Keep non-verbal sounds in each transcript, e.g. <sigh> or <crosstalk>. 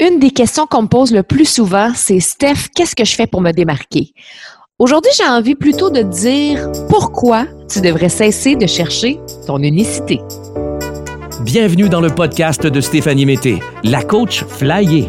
Une des questions qu'on me pose le plus souvent, c'est Steph, qu'est-ce que je fais pour me démarquer? Aujourd'hui, j'ai envie plutôt de dire pourquoi tu devrais cesser de chercher ton unicité. Bienvenue dans le podcast de Stéphanie Mété, la coach flyée.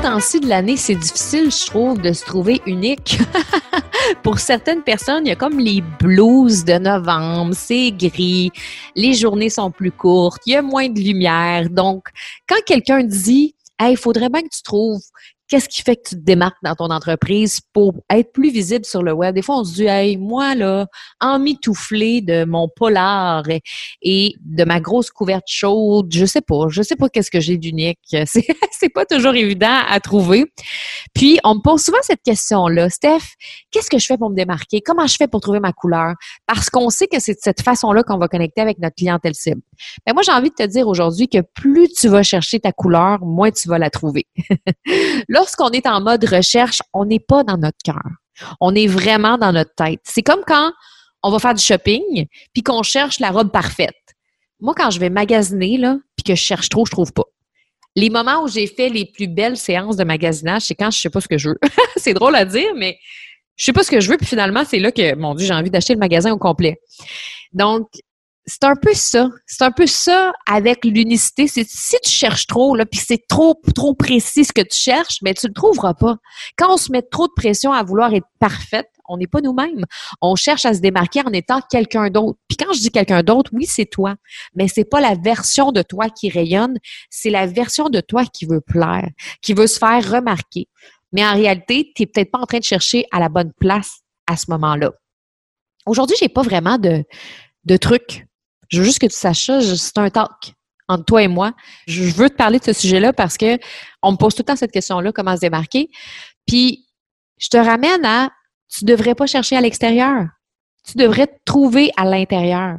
Ce temps-ci de l'année, c'est difficile, je trouve, de se trouver unique. <laughs> Pour certaines personnes, il y a comme les blues de novembre, c'est gris, les journées sont plus courtes, il y a moins de lumière. Donc, quand quelqu'un dit, il faudrait bien que tu trouves Qu'est-ce qui fait que tu te démarques dans ton entreprise pour être plus visible sur le web? Des fois, on se dit, hey, moi, là, emmitouflé de mon polar et, de ma grosse couverte chaude, je sais pas, je sais pas qu'est-ce que j'ai d'unique. <laughs> C'est, c'est pas toujours évident à trouver. Puis, on me pose souvent cette question-là. Steph, qu'est-ce que je fais pour me démarquer? Comment je fais pour trouver ma couleur? Parce qu'on sait que c'est de cette façon-là qu'on va connecter avec notre clientèle cible. Mais moi, j'ai envie de te dire aujourd'hui que plus tu vas chercher ta couleur, moins tu vas la trouver. <laughs> lorsqu'on est en mode recherche, on n'est pas dans notre cœur. On est vraiment dans notre tête. C'est comme quand on va faire du shopping puis qu'on cherche la robe parfaite. Moi, quand je vais magasiner, là, puis que je cherche trop, je trouve pas. Les moments où j'ai fait les plus belles séances de magasinage, c'est quand je sais pas ce que je veux. <laughs> c'est drôle à dire, mais je sais pas ce que je veux, puis finalement, c'est là que, mon Dieu, j'ai envie d'acheter le magasin au complet. Donc, c'est un peu ça. C'est un peu ça avec l'unicité. Si tu cherches trop, là, puis c'est trop, trop précis ce que tu cherches, mais tu le trouveras pas. Quand on se met trop de pression à vouloir être parfaite, on n'est pas nous-mêmes. On cherche à se démarquer en étant quelqu'un d'autre. Puis quand je dis quelqu'un d'autre, oui, c'est toi, mais c'est pas la version de toi qui rayonne, c'est la version de toi qui veut plaire, qui veut se faire remarquer. Mais en réalité, tu n'es peut-être pas en train de chercher à la bonne place à ce moment-là. Aujourd'hui, j'ai pas vraiment de, de trucs je veux juste que tu saches ça, c'est un talk entre toi et moi. Je veux te parler de ce sujet-là parce que on me pose tout le temps cette question-là, comment se démarquer. Puis, je te ramène à, tu devrais pas chercher à l'extérieur. Tu devrais te trouver à l'intérieur.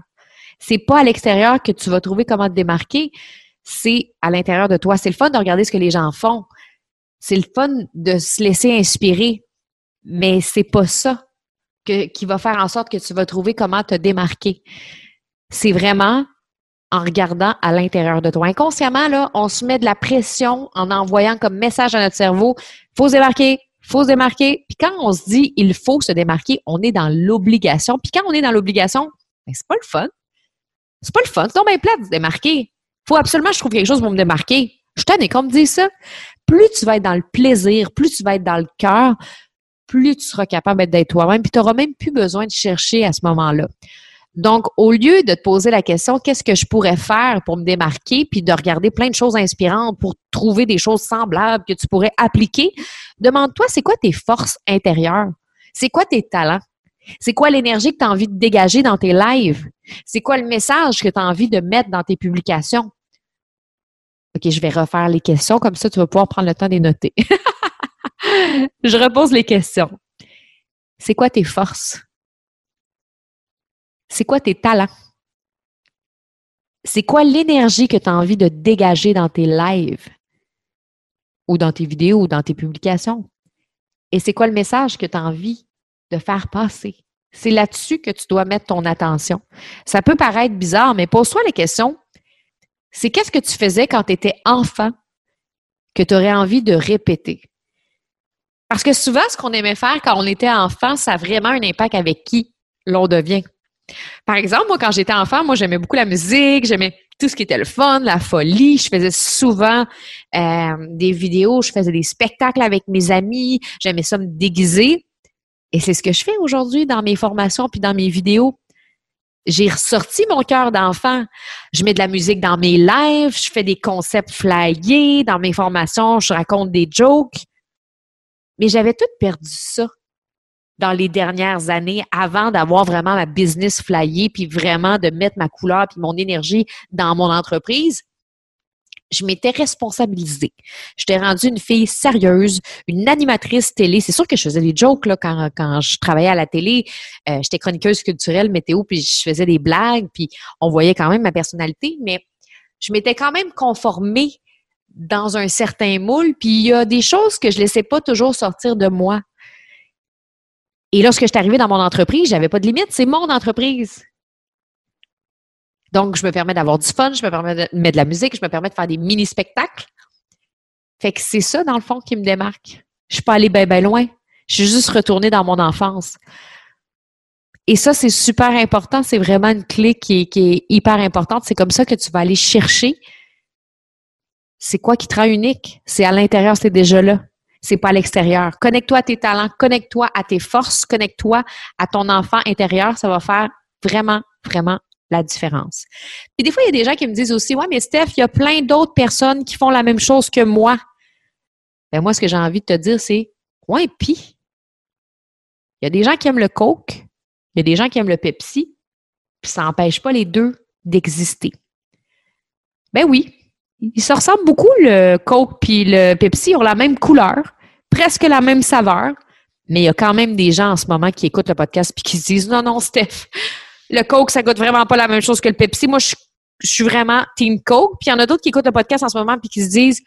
C'est pas à l'extérieur que tu vas trouver comment te démarquer, c'est à l'intérieur de toi. C'est le fun de regarder ce que les gens font. C'est le fun de se laisser inspirer. Mais c'est pas ça qui va faire en sorte que tu vas trouver comment te démarquer c'est vraiment en regardant à l'intérieur de toi. Inconsciemment, là, on se met de la pression en envoyant comme message à notre cerveau, faut se démarquer, faut se démarquer. Puis quand on se dit il faut se démarquer, on est dans l'obligation. Puis quand on est dans l'obligation, ben, c'est pas le fun. C'est pas le fun. Donc bien plat de se démarquer. Faut absolument que je trouve quelque chose pour me démarquer. Je t'en ai comme dit ça. Plus tu vas être dans le plaisir, plus tu vas être dans le cœur, plus tu seras capable d'être toi-même, puis tu n'auras même plus besoin de chercher à ce moment-là. Donc, au lieu de te poser la question, qu'est-ce que je pourrais faire pour me démarquer, puis de regarder plein de choses inspirantes pour trouver des choses semblables que tu pourrais appliquer, demande-toi, c'est quoi tes forces intérieures? C'est quoi tes talents? C'est quoi l'énergie que tu as envie de dégager dans tes lives? C'est quoi le message que tu as envie de mettre dans tes publications? OK, je vais refaire les questions, comme ça tu vas pouvoir prendre le temps de les noter. <laughs> je repose les questions. C'est quoi tes forces? C'est quoi tes talents? C'est quoi l'énergie que tu as envie de dégager dans tes lives? Ou dans tes vidéos ou dans tes publications? Et c'est quoi le message que tu as envie de faire passer? C'est là-dessus que tu dois mettre ton attention. Ça peut paraître bizarre, mais pose-toi la question. C'est qu'est-ce que tu faisais quand tu étais enfant que tu aurais envie de répéter? Parce que souvent, ce qu'on aimait faire quand on était enfant, ça a vraiment un impact avec qui l'on devient. Par exemple, moi, quand j'étais enfant, moi, j'aimais beaucoup la musique, j'aimais tout ce qui était le fun, la folie. Je faisais souvent euh, des vidéos, je faisais des spectacles avec mes amis, j'aimais ça me déguiser. Et c'est ce que je fais aujourd'hui dans mes formations puis dans mes vidéos. J'ai ressorti mon cœur d'enfant. Je mets de la musique dans mes lives, je fais des concepts flyés, dans mes formations, je raconte des jokes. Mais j'avais tout perdu ça dans les dernières années avant d'avoir vraiment ma business flyée, puis vraiment de mettre ma couleur puis mon énergie dans mon entreprise. je m'étais responsabilisée. J'étais rendue une fille sérieuse, une animatrice télé. C'est sûr que je faisais des jokes là, quand, quand je travaillais à la télé. Euh, j'étais chroniqueuse culturelle, météo, puis je faisais des blagues, puis on voyait quand même ma personnalité, mais je m'étais quand même conformée dans un certain moule, puis il y a des choses que je laissais pas toujours sortir de moi. Et lorsque je suis arrivée dans mon entreprise, j'avais pas de limite, c'est mon entreprise. Donc, je me permets d'avoir du fun, je me permets de mettre de la musique, je me permets de faire des mini-spectacles. Fait que c'est ça, dans le fond, qui me démarque. Je suis pas allée bien, loin. Je suis juste retournée dans mon enfance. Et ça, c'est super important. C'est vraiment une clé qui est, hyper importante. C'est comme ça que tu vas aller chercher. C'est quoi qui te rend unique? C'est à l'intérieur, c'est déjà là. C'est pas à l'extérieur. Connecte-toi à tes talents, connecte-toi à tes forces, connecte-toi à ton enfant intérieur. Ça va faire vraiment, vraiment la différence. Puis des fois, il y a des gens qui me disent aussi, ouais, mais Steph, il y a plein d'autres personnes qui font la même chose que moi. Ben moi, ce que j'ai envie de te dire, c'est, ouais, puis, il y a des gens qui aiment le Coke, il y a des gens qui aiment le Pepsi, puis ça n'empêche pas les deux d'exister. Ben oui, ils se ressemblent beaucoup, le Coke puis le Pepsi ont la même couleur, presque la même saveur, mais il y a quand même des gens en ce moment qui écoutent le podcast puis qui se disent, non, non, Steph, le Coke, ça goûte vraiment pas la même chose que le Pepsi. Moi, je, suis vraiment Team Coke. Puis il y en a d'autres qui écoutent le podcast en ce moment puis qui se disent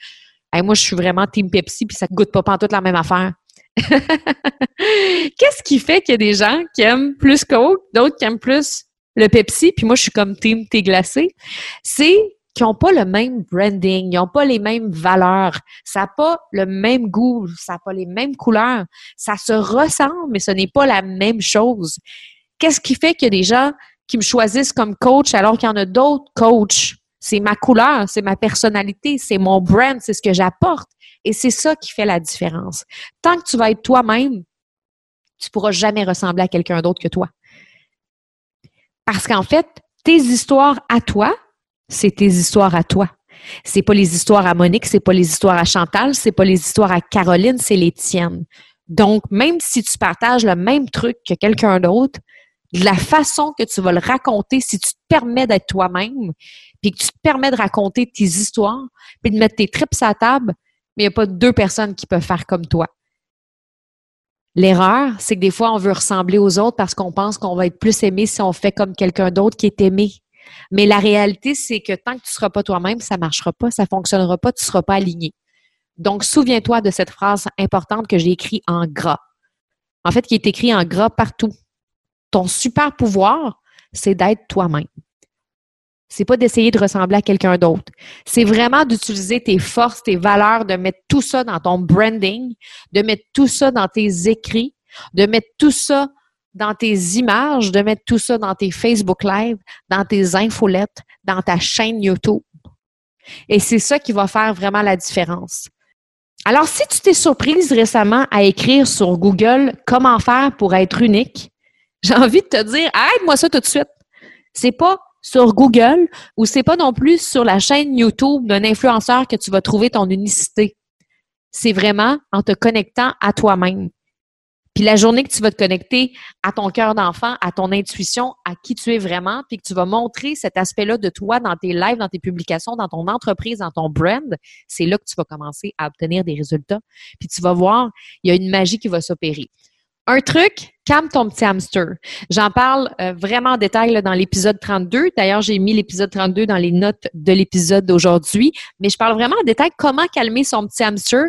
moi, je suis vraiment Team Pepsi, puis ça goûte pas toute la même affaire. <laughs> Qu'est-ce qui fait qu'il y a des gens qui aiment plus Coke, d'autres qui aiment plus le Pepsi, puis moi, je suis comme Team Thé glacé? C'est qu'ils n'ont pas le même branding, ils n'ont pas les mêmes valeurs, ça n'a pas le même goût, ça n'a pas les mêmes couleurs. Ça se ressemble, mais ce n'est pas la même chose. Qu'est-ce qui fait qu'il y a des gens qui me choisissent comme coach alors qu'il y en a d'autres coachs? C'est ma couleur, c'est ma personnalité, c'est mon brand, c'est ce que j'apporte. Et c'est ça qui fait la différence. Tant que tu vas être toi-même, tu pourras jamais ressembler à quelqu'un d'autre que toi. Parce qu'en fait, tes histoires à toi, c'est tes histoires à toi. C'est pas les histoires à Monique, c'est pas les histoires à Chantal, c'est pas les histoires à Caroline, c'est les tiennes. Donc, même si tu partages le même truc que quelqu'un d'autre, la façon que tu vas le raconter, si tu te permets d'être toi-même, puis que tu te permets de raconter tes histoires, puis de mettre tes tripes à table, mais il n'y a pas deux personnes qui peuvent faire comme toi. L'erreur, c'est que des fois, on veut ressembler aux autres parce qu'on pense qu'on va être plus aimé si on fait comme quelqu'un d'autre qui est aimé. Mais la réalité, c'est que tant que tu ne seras pas toi-même, ça ne marchera pas, ça ne fonctionnera pas, tu ne seras pas aligné. Donc, souviens-toi de cette phrase importante que j'ai écrite en gras. En fait, qui est écrit en gras partout ton super pouvoir, c'est d'être toi-même. C'est pas d'essayer de ressembler à quelqu'un d'autre. C'est vraiment d'utiliser tes forces, tes valeurs, de mettre tout ça dans ton branding, de mettre tout ça dans tes écrits, de mettre tout ça dans tes images, de mettre tout ça dans tes Facebook Live, dans tes infolettes, dans ta chaîne YouTube. Et c'est ça qui va faire vraiment la différence. Alors, si tu t'es surprise récemment à écrire sur Google comment faire pour être unique, <laughs> j'ai envie de te dire, aide-moi ça tout de suite. C'est pas sur Google ou c'est pas non plus sur la chaîne YouTube d'un influenceur que tu vas trouver ton unicité. C'est vraiment en te connectant à toi-même. Puis la journée que tu vas te connecter à ton cœur d'enfant, à ton intuition, à qui tu es vraiment, puis que tu vas montrer cet aspect-là de toi dans tes lives, dans tes publications, dans ton entreprise, dans ton brand, c'est là que tu vas commencer à obtenir des résultats. Puis tu vas voir, il y a une magie qui va s'opérer. Un truc, calme ton petit hamster. J'en parle euh, vraiment en détail dans l'épisode 32. D'ailleurs, j'ai mis l'épisode 32 dans les notes de l'épisode d'aujourd'hui, mais je parle vraiment en détail comment calmer son petit hamster.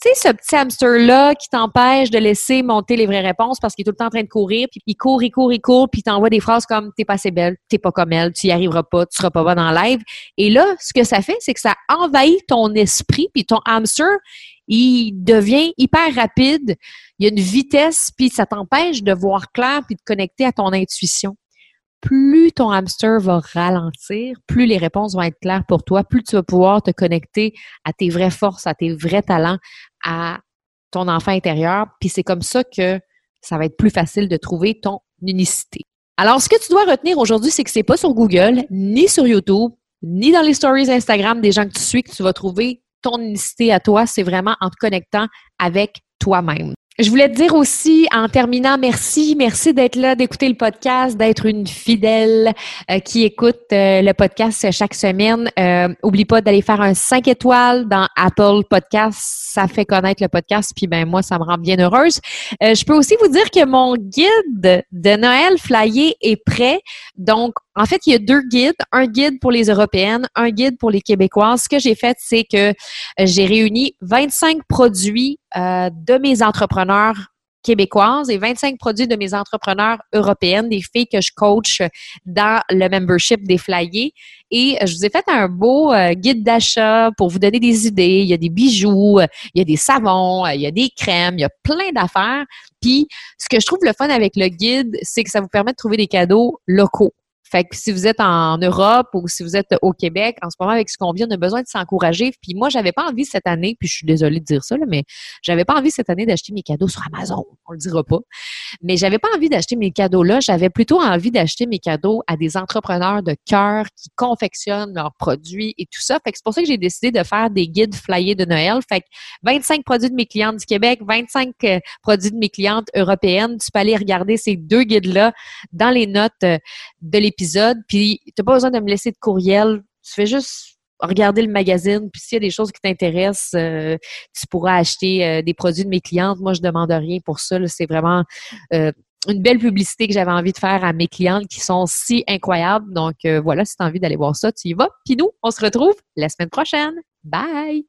Tu sais, ce petit hamster-là qui t'empêche de laisser monter les vraies réponses parce qu'il est tout le temps en train de courir, puis il court, il court, il court, puis il t'envoie des phrases comme T'es pas assez belle, t'es pas comme elle, tu y arriveras pas, tu seras pas bon en live. Et là, ce que ça fait, c'est que ça envahit ton esprit, puis ton hamster, il devient hyper rapide, il y a une vitesse, puis ça t'empêche de voir clair puis de connecter à ton intuition. Plus ton hamster va ralentir, plus les réponses vont être claires pour toi, plus tu vas pouvoir te connecter à tes vraies forces, à tes vrais talents, à ton enfant intérieur. Puis c'est comme ça que ça va être plus facile de trouver ton unicité. Alors, ce que tu dois retenir aujourd'hui, c'est que c'est pas sur Google, ni sur YouTube, ni dans les stories Instagram des gens que tu suis que tu vas trouver ton unicité à toi, c'est vraiment en te connectant avec toi-même. Je voulais te dire aussi, en terminant, merci, merci d'être là, d'écouter le podcast, d'être une fidèle euh, qui écoute euh, le podcast chaque semaine. Euh, oublie pas d'aller faire un 5 étoiles dans Apple Podcast. Ça fait connaître le podcast, puis ben moi, ça me rend bien heureuse. je peux aussi vous dire que mon guide de Noël Flyer est prêt. Donc, en fait, il y a deux guides, un guide pour les Européennes, un guide pour les Québécoises. Ce que j'ai fait, c'est que j'ai réuni 25 produits de mes entrepreneurs québécoises et 25 produits de mes entrepreneurs européennes, des filles que je coach dans le membership des flyers. Et je vous ai fait un beau euh, guide d'achat pour vous donner des idées. Il y a des bijoux, il y a des savons, il y a des crèmes, il y a plein d'affaires. Puis, ce que je trouve le fun avec le guide, c'est que ça vous permet de trouver des cadeaux locaux. Fait que si vous êtes en Europe ou si vous êtes au Québec, en ce moment, avec ce qu'on vit, on a besoin de s'encourager. Puis moi, j'avais pas envie cette année, puis je suis désolée de dire ça, là, mais j'avais pas envie cette année d'acheter mes cadeaux sur Amazon. On le dira pas. Mais j'avais pas envie d'acheter mes cadeaux là. J'avais plutôt envie d'acheter mes cadeaux à des entrepreneurs de cœur qui confectionnent leurs produits et tout ça. Fait que c'est pour ça que j'ai décidé de faire des guides flyés de Noël. Fait que 25 produits de mes clientes du Québec, 25 euh, produits de mes clientes européennes. Tu peux aller regarder ces deux guides-là dans les notes euh, de l'épisode épisode, puis tu n'as pas besoin de me laisser de courriel. Tu fais juste regarder le magazine, puis s'il y a des choses qui t'intéressent, euh, tu pourras acheter euh, des produits de mes clientes. Moi, je demande rien pour ça. C'est vraiment euh, une belle publicité que j'avais envie de faire à mes clientes qui sont si incroyables. Donc voilà, si tu as envie d'aller voir ça, tu y vas. Puis nous, on se retrouve la semaine prochaine. Bye!